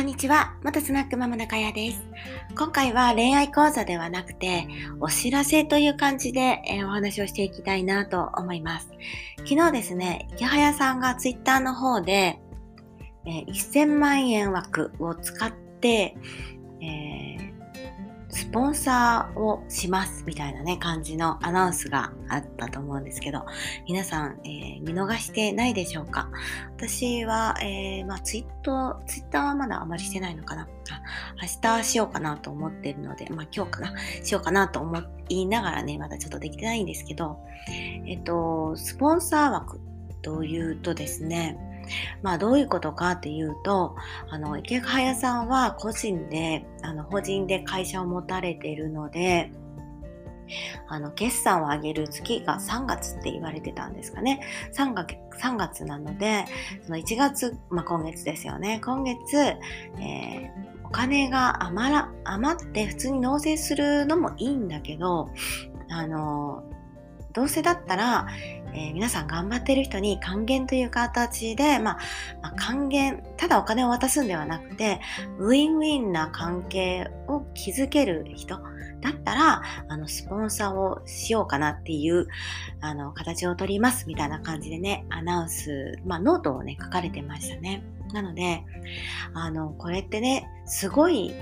こんにちは。元スナックママ中谷です。今回は恋愛講座ではなくて、お知らせという感じで、え、お話をしていきたいなと思います。昨日ですね、池早さんがツイッターの方で、えー、1000万円枠を使って、えースポンサーをしますみたいなね、感じのアナウンスがあったと思うんですけど、皆さん、えー、見逃してないでしょうか？私は、えー、まあ、ツイッター、ツイッターはまだあまりしてないのかな？明日しようかなと思ってるので、まあ、今日かな？しようかなと思いながらね、まだちょっとできてないんですけど、えっと、スポンサー枠というとですね、まあどういうことかっていうと、あの、池早さんは個人で、あの、法人で会社を持たれているので、あの、決算を上げる月が3月って言われてたんですかね。3月 ,3 月なので、その1月、まあ、今月ですよね。今月、えー、お金が余ら、余って普通に納税するのもいいんだけど、あの、どうせだったら、えー、皆さん頑張ってる人に還元という形で、まあ、まあ、還元、ただお金を渡すんではなくて、ウィンウィンな関係を築ける人だったら、あの、スポンサーをしようかなっていう、あの、形をとりますみたいな感じでね、アナウンス、まあ、ノートをね、書かれてましたね。なので、あの、これってね、すごい、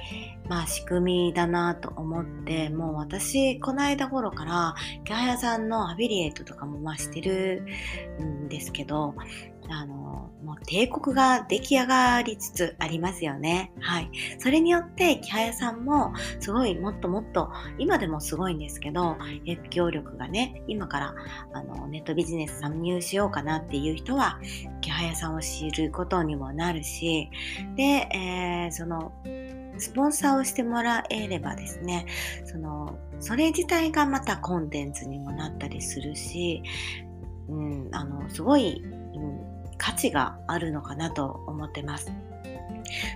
まあ仕組みだなと思って、もう私、この間頃から、イケハヤさんのアフィリエイトとかもまあしてるんですけど、あの、もう帝国が出来上がりつつありますよね。はい。それによって、木早さんも、すごい、もっともっと、今でもすごいんですけど、影響力がね、今から、あの、ネットビジネス参入しようかなっていう人は、木早さんを知ることにもなるし、で、えー、その、スポンサーをしてもらえればですね、その、それ自体がまたコンテンツにもなったりするし、うん、あの、すごい、うん価値があるのかなと思ってます。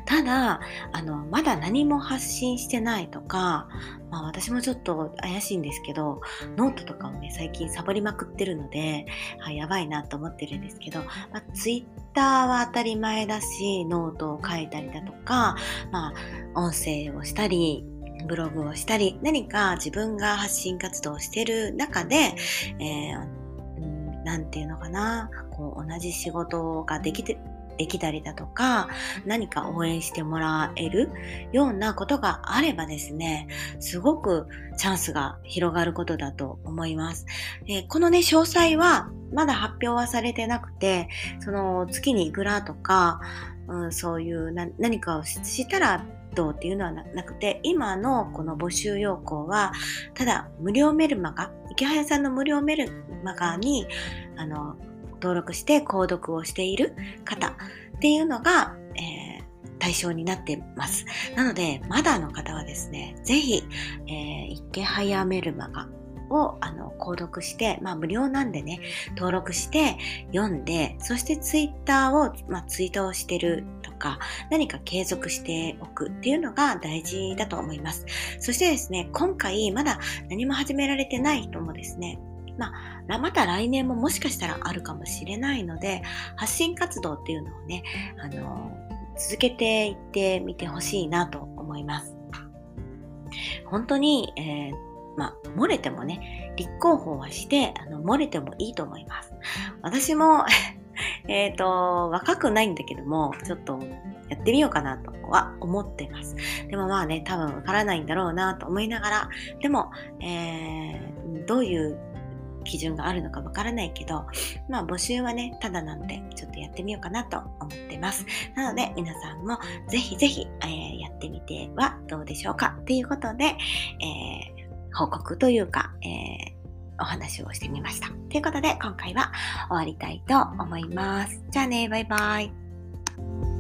ただ、あの、まだ何も発信してないとか、まあ私もちょっと怪しいんですけど、ノートとかをね、最近サボりまくってるので、は、やばいなと思ってるんですけど、まあ、ツイッターは当たり前だし、ノートを書いたりだとか、まあ、音声をしたり、ブログをしたり、何か自分が発信活動をしてる中で、えーなんていうのかな、こう同じ仕事ができて、できたりだとか、何か応援してもらえるようなことがあればですね、すごくチャンスが広がることだと思います。でこのね、詳細はまだ発表はされてなくて、その月にいくらとか、うん、そういう何かをしたらどうっていうのはなくて、今のこの募集要項は、ただ無料メルマガ、池早さんの無料メルマガに、あの、登録して購読をしている方っていうのが、えー、対象になってます。なので、まだの方はですね、ぜひ、えー、池早メルマガをあの購読して、まあ無料なんでね、登録して読んで、そしてツイッターを、まあ、ツイートをしてるとか、何か継続しておくっていうのが大事だと思います。そしてですね、今回まだ何も始められてない人もですね、まあ、また来年ももしかしたらあるかもしれないので、発信活動っていうのをね、あの、続けていってみてほしいなと思います。本当に、えーまあ、漏れてもね、立候補はして、あの、漏れてもいいと思います。私も えっと、若くないんだけども、ちょっとやってみようかなとは思ってます。でもまあね、多分わからないんだろうなと思いながら、でも、えー、どういう基準があるのかわからないけど、まあ募集はね、ただなんで、ちょっとやってみようかなと思ってます。なので、皆さんもぜひぜひ、えー、やってみてはどうでしょうかということで、えー報告というか、えー、お話をしてみました。ということで今回は終わりたいと思います。じゃあね、バイバイ。